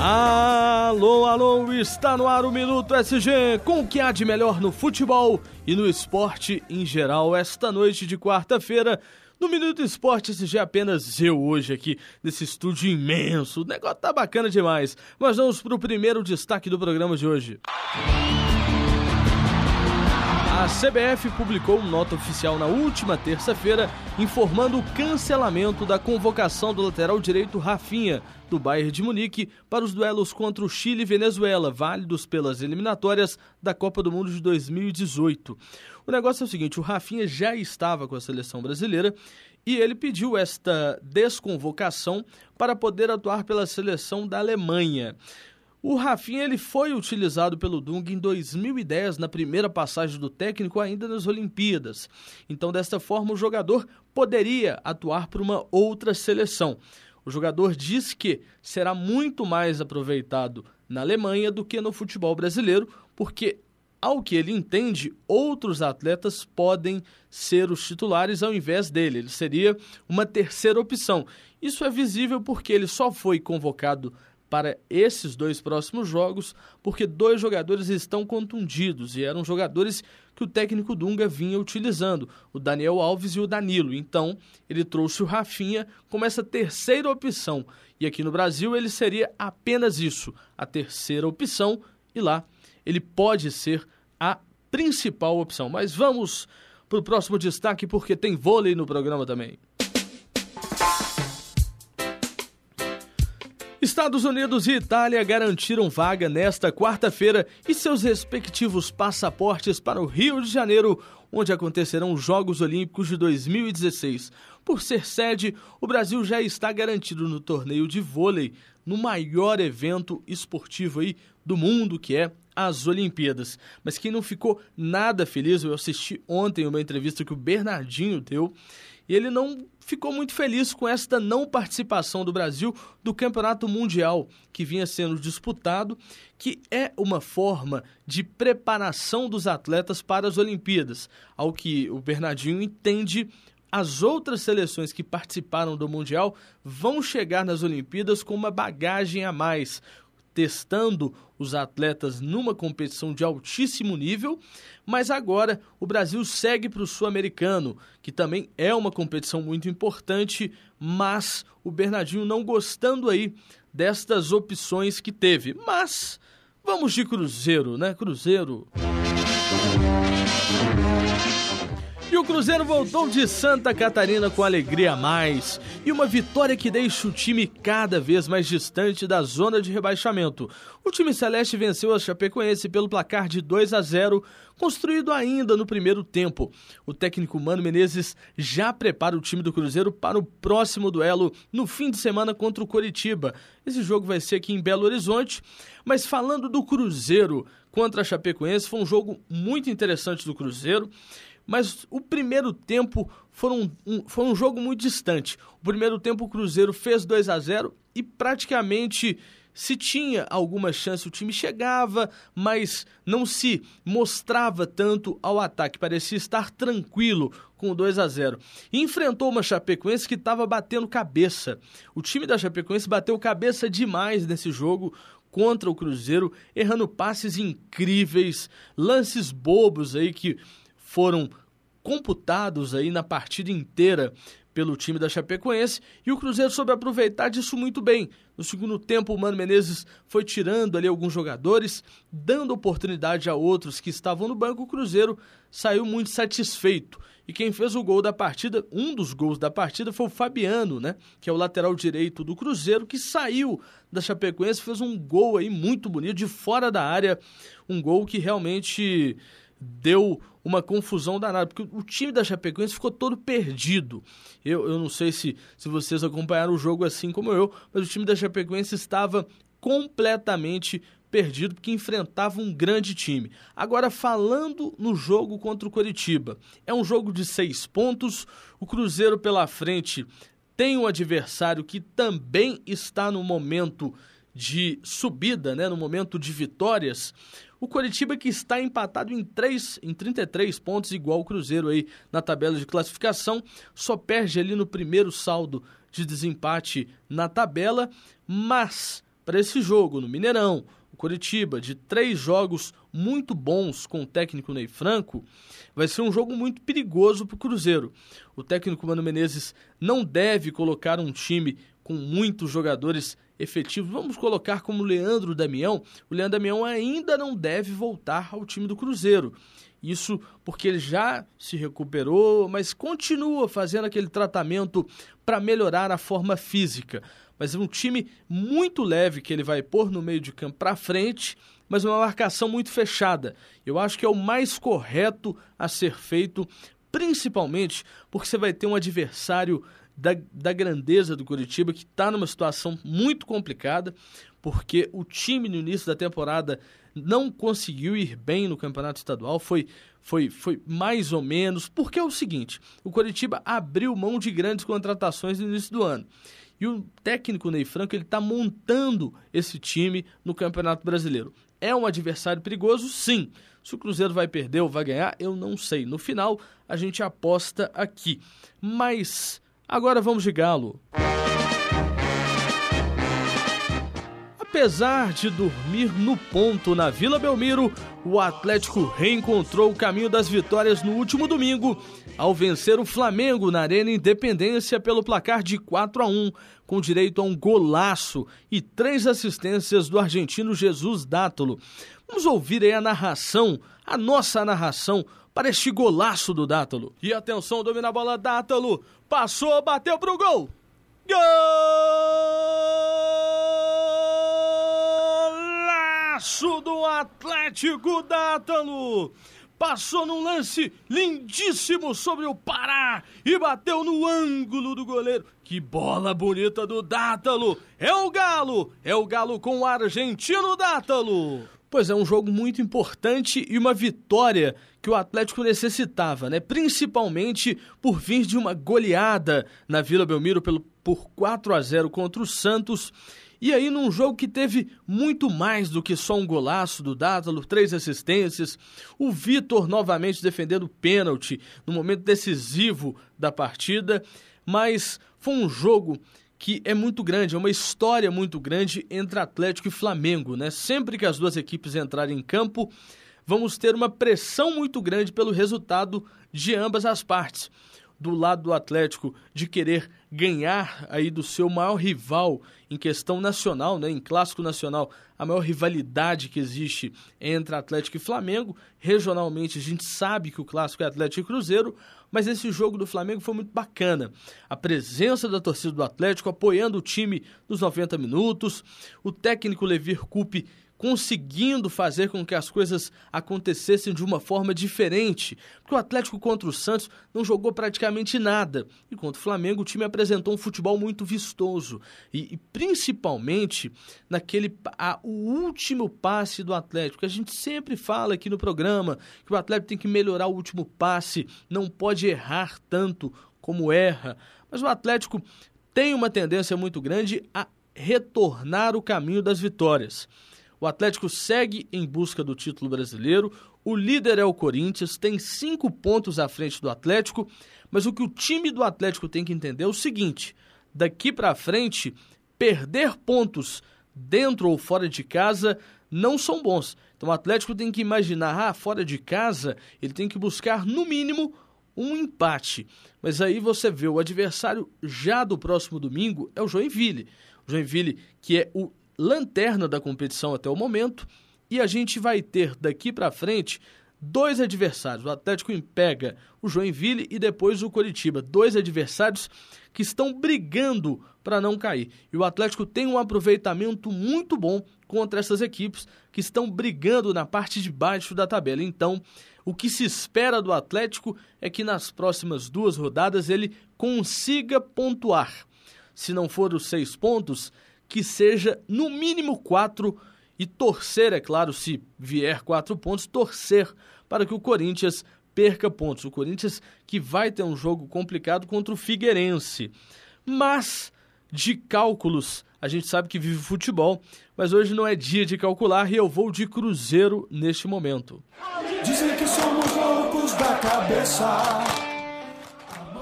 Alô, alô, está no ar o Minuto SG com o que há de melhor no futebol e no esporte em geral. Esta noite de quarta-feira, no Minuto Esporte SG, apenas eu hoje aqui nesse estúdio imenso. O negócio tá bacana demais. Mas vamos para o primeiro destaque do programa de hoje. A CBF publicou nota oficial na última terça-feira informando o cancelamento da convocação do lateral direito Rafinha, do Bayern de Munique, para os duelos contra o Chile e Venezuela, válidos pelas eliminatórias da Copa do Mundo de 2018. O negócio é o seguinte: o Rafinha já estava com a seleção brasileira e ele pediu esta desconvocação para poder atuar pela seleção da Alemanha. O Rafinha ele foi utilizado pelo Dunga em 2010 na primeira passagem do técnico ainda nas Olimpíadas. Então, desta forma, o jogador poderia atuar por uma outra seleção. O jogador diz que será muito mais aproveitado na Alemanha do que no futebol brasileiro, porque ao que ele entende, outros atletas podem ser os titulares ao invés dele. Ele seria uma terceira opção. Isso é visível porque ele só foi convocado para esses dois próximos jogos, porque dois jogadores estão contundidos e eram jogadores que o técnico Dunga vinha utilizando, o Daniel Alves e o Danilo. Então, ele trouxe o Rafinha como essa terceira opção. E aqui no Brasil ele seria apenas isso, a terceira opção, e lá ele pode ser a principal opção. Mas vamos para o próximo destaque, porque tem vôlei no programa também. Estados Unidos e Itália garantiram vaga nesta quarta-feira e seus respectivos passaportes para o Rio de Janeiro, onde acontecerão os Jogos Olímpicos de 2016. Por ser sede, o Brasil já está garantido no torneio de vôlei, no maior evento esportivo aí do mundo, que é as Olimpíadas. Mas quem não ficou nada feliz, eu assisti ontem uma entrevista que o Bernardinho deu, e ele não ficou muito feliz com esta não participação do Brasil do Campeonato Mundial que vinha sendo disputado, que é uma forma de preparação dos atletas para as Olimpíadas. Ao que o Bernardinho entende, as outras seleções que participaram do Mundial vão chegar nas Olimpíadas com uma bagagem a mais, testando os atletas numa competição de altíssimo nível, mas agora o Brasil segue para o Sul-Americano, que também é uma competição muito importante, mas o Bernardinho não gostando aí destas opções que teve. Mas vamos de Cruzeiro, né? Cruzeiro. E o Cruzeiro voltou de Santa Catarina com alegria a mais e uma vitória que deixa o time cada vez mais distante da zona de rebaixamento. O time celeste venceu a Chapecoense pelo placar de 2 a 0, construído ainda no primeiro tempo. O técnico Mano Menezes já prepara o time do Cruzeiro para o próximo duelo no fim de semana contra o Coritiba. Esse jogo vai ser aqui em Belo Horizonte, mas falando do Cruzeiro contra a Chapecoense, foi um jogo muito interessante do Cruzeiro mas o primeiro tempo foi um, um, foi um jogo muito distante. O primeiro tempo o Cruzeiro fez 2 a 0 e praticamente se tinha alguma chance o time chegava, mas não se mostrava tanto ao ataque, parecia estar tranquilo com o 2 a 0. E enfrentou uma Chapecoense que estava batendo cabeça. O time da Chapecoense bateu cabeça demais nesse jogo contra o Cruzeiro, errando passes incríveis, lances bobos aí que foram computados aí na partida inteira pelo time da Chapecoense e o Cruzeiro soube aproveitar disso muito bem. No segundo tempo, o Mano Menezes foi tirando ali alguns jogadores, dando oportunidade a outros que estavam no banco. O Cruzeiro saiu muito satisfeito. E quem fez o gol da partida, um dos gols da partida, foi o Fabiano, né? Que é o lateral direito do Cruzeiro, que saiu da Chapecoense, fez um gol aí muito bonito, de fora da área. Um gol que realmente deu uma confusão danada, porque o time da Chapecoense ficou todo perdido. Eu, eu não sei se, se vocês acompanharam o jogo assim como eu, mas o time da Chapecoense estava completamente perdido porque enfrentava um grande time. Agora, falando no jogo contra o Coritiba, é um jogo de seis pontos, o Cruzeiro pela frente tem um adversário que também está no momento de subida, né, no momento de vitórias. O Coritiba que está empatado em, 3, em 33 pontos, igual o Cruzeiro aí na tabela de classificação, só perde ali no primeiro saldo de desempate na tabela, mas para esse jogo no Mineirão. O Curitiba, de três jogos muito bons com o técnico Ney Franco, vai ser um jogo muito perigoso para o Cruzeiro. O técnico Mano Menezes não deve colocar um time com muitos jogadores efetivos. Vamos colocar como Leandro Damião. O Leandro Damião ainda não deve voltar ao time do Cruzeiro. Isso porque ele já se recuperou, mas continua fazendo aquele tratamento para melhorar a forma física. Mas é um time muito leve que ele vai pôr no meio de campo para frente, mas uma marcação muito fechada. Eu acho que é o mais correto a ser feito, principalmente porque você vai ter um adversário da, da grandeza do Curitiba que está numa situação muito complicada, porque o time no início da temporada não conseguiu ir bem no campeonato estadual, foi, foi, foi mais ou menos, porque é o seguinte: o Coritiba abriu mão de grandes contratações no início do ano. E o técnico Ney Franco ele está montando esse time no Campeonato Brasileiro. É um adversário perigoso, sim. Se o Cruzeiro vai perder ou vai ganhar, eu não sei. No final, a gente aposta aqui. Mas agora vamos de Galo. Apesar de dormir no ponto na Vila Belmiro, o Atlético reencontrou o caminho das vitórias no último domingo, ao vencer o Flamengo na Arena Independência pelo placar de 4 a 1, com direito a um golaço e três assistências do argentino Jesus Dátolo. Vamos ouvir aí a narração, a nossa narração para este golaço do Dátolo. E atenção, domina a bola Dátolo, passou, bateu pro gol. Gol! Golaço do Atlético Dátalo. Passou num lance lindíssimo sobre o Pará e bateu no ângulo do goleiro. Que bola bonita do Dátalo! É o Galo! É o Galo com o argentino Dátalo! Pois é, um jogo muito importante e uma vitória que o Atlético necessitava, né? Principalmente por vir de uma goleada na Vila Belmiro pelo, por 4 a 0 contra o Santos e aí, num jogo que teve muito mais do que só um golaço do Dátalo, três assistências, o Vitor novamente defendendo o pênalti no momento decisivo da partida, mas foi um jogo que é muito grande, é uma história muito grande entre Atlético e Flamengo, né? Sempre que as duas equipes entrarem em campo, vamos ter uma pressão muito grande pelo resultado de ambas as partes do lado do Atlético de querer ganhar aí do seu maior rival em questão nacional, né, em clássico nacional, a maior rivalidade que existe entre Atlético e Flamengo. Regionalmente a gente sabe que o clássico é Atlético e Cruzeiro, mas esse jogo do Flamengo foi muito bacana. A presença da torcida do Atlético apoiando o time nos 90 minutos, o técnico Levir Coupe conseguindo fazer com que as coisas acontecessem de uma forma diferente. Porque o Atlético contra o Santos não jogou praticamente nada. E contra o Flamengo, o time apresentou um futebol muito vistoso. E, e principalmente naquele a, o último passe do Atlético. A gente sempre fala aqui no programa que o Atlético tem que melhorar o último passe, não pode errar tanto como erra. Mas o Atlético tem uma tendência muito grande a retornar o caminho das vitórias. O Atlético segue em busca do título brasileiro. O líder é o Corinthians, tem cinco pontos à frente do Atlético. Mas o que o time do Atlético tem que entender é o seguinte: daqui para frente, perder pontos dentro ou fora de casa não são bons. Então o Atlético tem que imaginar, ah, fora de casa, ele tem que buscar no mínimo um empate. Mas aí você vê o adversário já do próximo domingo é o Joinville. O Joinville, que é o lanterna da competição até o momento, e a gente vai ter daqui para frente dois adversários. O Atlético pega o Joinville e depois o Coritiba. Dois adversários que estão brigando para não cair. E o Atlético tem um aproveitamento muito bom contra essas equipes que estão brigando na parte de baixo da tabela. Então, o que se espera do Atlético é que nas próximas duas rodadas ele consiga pontuar. Se não for os seis pontos, que seja no mínimo quatro e torcer, é claro, se vier quatro pontos, torcer para que o Corinthians perca pontos. O Corinthians que vai ter um jogo complicado contra o Figueirense. Mas de cálculos, a gente sabe que vive futebol, mas hoje não é dia de calcular e eu vou de Cruzeiro neste momento. Dizem que somos loucos da cabeça.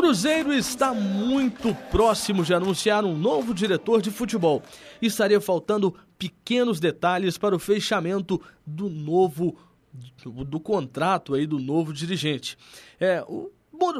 Cruzeiro está muito próximo de anunciar um novo diretor de futebol. Estaria faltando pequenos detalhes para o fechamento do novo do, do contrato aí do novo dirigente. É, o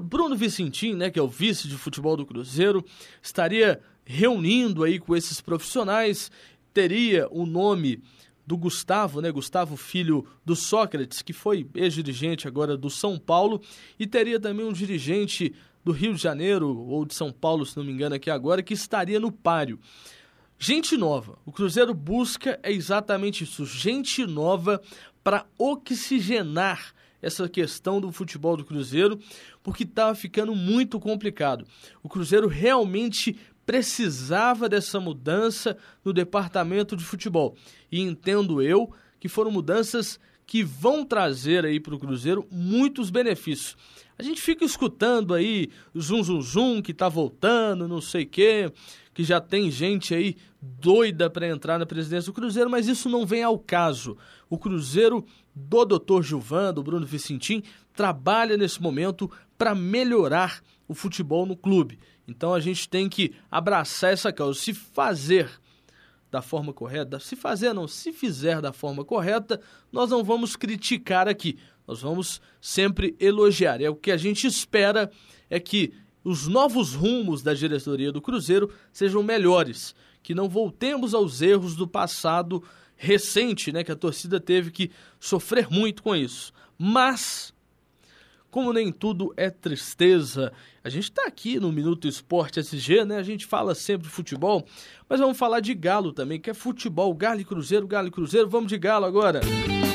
Bruno Vicentim, né, que é o vice de futebol do Cruzeiro, estaria reunindo aí com esses profissionais, teria o nome do Gustavo, né? Gustavo, filho do Sócrates, que foi ex-dirigente agora do São Paulo, e teria também um dirigente do Rio de Janeiro, ou de São Paulo, se não me engano, aqui agora, que estaria no páreo. Gente nova. O Cruzeiro busca é exatamente isso, gente nova para oxigenar essa questão do futebol do Cruzeiro, porque estava ficando muito complicado. O Cruzeiro realmente precisava dessa mudança no departamento de futebol. E entendo eu que foram mudanças que vão trazer aí para o Cruzeiro muitos benefícios. A gente fica escutando aí zum zum zum que tá voltando, não sei quê, que já tem gente aí doida para entrar na presidência do Cruzeiro, mas isso não vem ao caso. O Cruzeiro do Dr. Gilvan, do Bruno Vicentim, trabalha nesse momento para melhorar o futebol no clube. Então a gente tem que abraçar essa causa, se fazer da forma correta, se fazer não, se fizer da forma correta, nós não vamos criticar aqui. Nós vamos sempre elogiar. É o que a gente espera é que os novos rumos da diretoria do Cruzeiro sejam melhores, que não voltemos aos erros do passado recente, né, que a torcida teve que sofrer muito com isso. Mas como nem tudo é tristeza, a gente está aqui no Minuto Esporte SG, né? A gente fala sempre de futebol, mas vamos falar de Galo também, que é futebol, Galo e Cruzeiro, Galo e Cruzeiro. Vamos de Galo agora. Música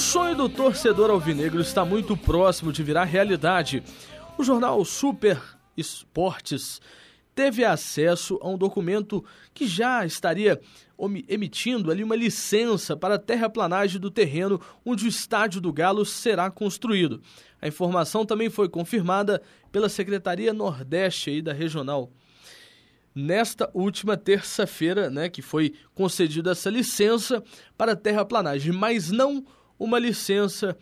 sonho do torcedor alvinegro está muito próximo de virar realidade. O jornal Super Esportes teve acesso a um documento que já estaria emitindo ali uma licença para a terraplanagem do terreno onde o estádio do Galo será construído. A informação também foi confirmada pela Secretaria Nordeste da regional. Nesta última terça-feira, né, que foi concedida essa licença para a terraplanagem, mas não uma licença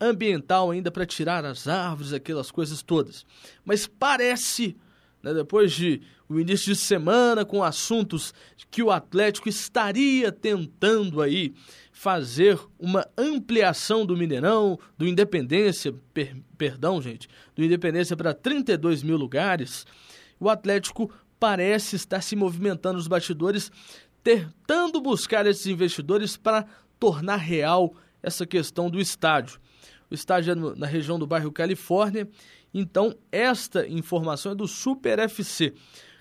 ambiental ainda para tirar as árvores, aquelas coisas todas. Mas parece, né, depois de o início de semana com assuntos que o Atlético estaria tentando aí fazer uma ampliação do Mineirão, do Independência, per, perdão, gente, do Independência para 32 mil lugares, o Atlético parece estar se movimentando nos bastidores, tentando buscar esses investidores para tornar real essa questão do estádio. O estádio é no, na região do bairro Califórnia, então esta informação é do Super FC,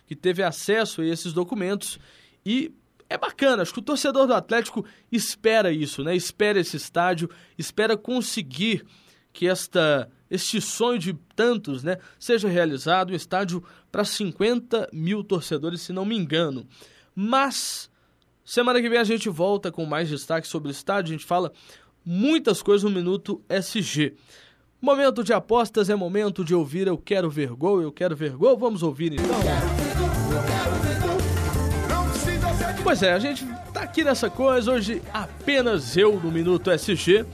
que teve acesso a esses documentos e é bacana, acho que o torcedor do Atlético espera isso, né? Espera esse estádio, espera conseguir que esta este sonho de tantos, né, seja realizado, um estádio para 50 mil torcedores, se não me engano. Mas semana que vem a gente volta com mais destaque sobre o estádio, a gente fala muitas coisas no Minuto SG. Momento de apostas é momento de ouvir Eu Quero Ver Gol, Eu Quero Ver Gol. Vamos ouvir então. Pois é, a gente tá aqui nessa coisa, hoje apenas eu no Minuto SG.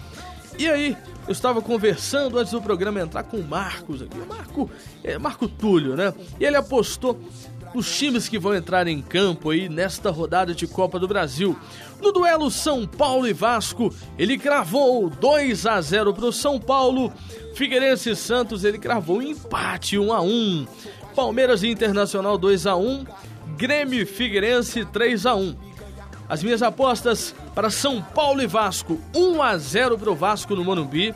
E aí, eu estava conversando antes do programa entrar com o Marcos aqui. Marco, é Marco Túlio, né? E ele apostou os times que vão entrar em campo aí nesta rodada de Copa do Brasil. No duelo São Paulo e Vasco, ele cravou 2 a 0 para o São Paulo. Figueirense e Santos, ele cravou empate 1 a 1. Palmeiras e Internacional 2 a 1. Grêmio e Figueirense 3 a 1. As minhas apostas para São Paulo e Vasco, 1 a 0 para o Vasco no Morumbi.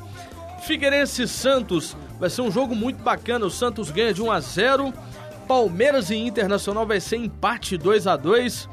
Figueirense e Santos, vai ser um jogo muito bacana. O Santos ganha de 1 a 0. Palmeiras e Internacional vai ser empate 2 a 2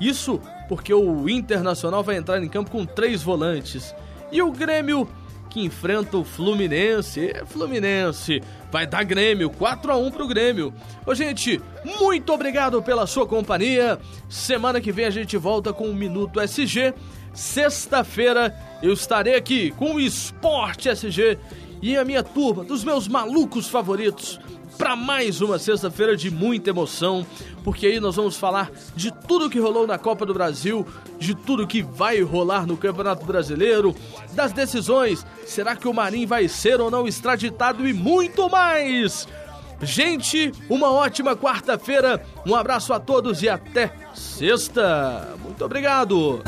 Isso porque o Internacional vai entrar em campo com três volantes. E o Grêmio que enfrenta o Fluminense. Fluminense vai dar Grêmio, 4 a 1 pro Grêmio. Ô gente, muito obrigado pela sua companhia. Semana que vem a gente volta com o Minuto SG. Sexta-feira eu estarei aqui com o Esporte SG e a minha turma dos meus malucos favoritos para mais uma sexta-feira de muita emoção, porque aí nós vamos falar de tudo que rolou na Copa do Brasil, de tudo que vai rolar no Campeonato Brasileiro, das decisões, será que o Marinho vai ser ou não extraditado e muito mais. Gente, uma ótima quarta-feira, um abraço a todos e até sexta. Muito obrigado.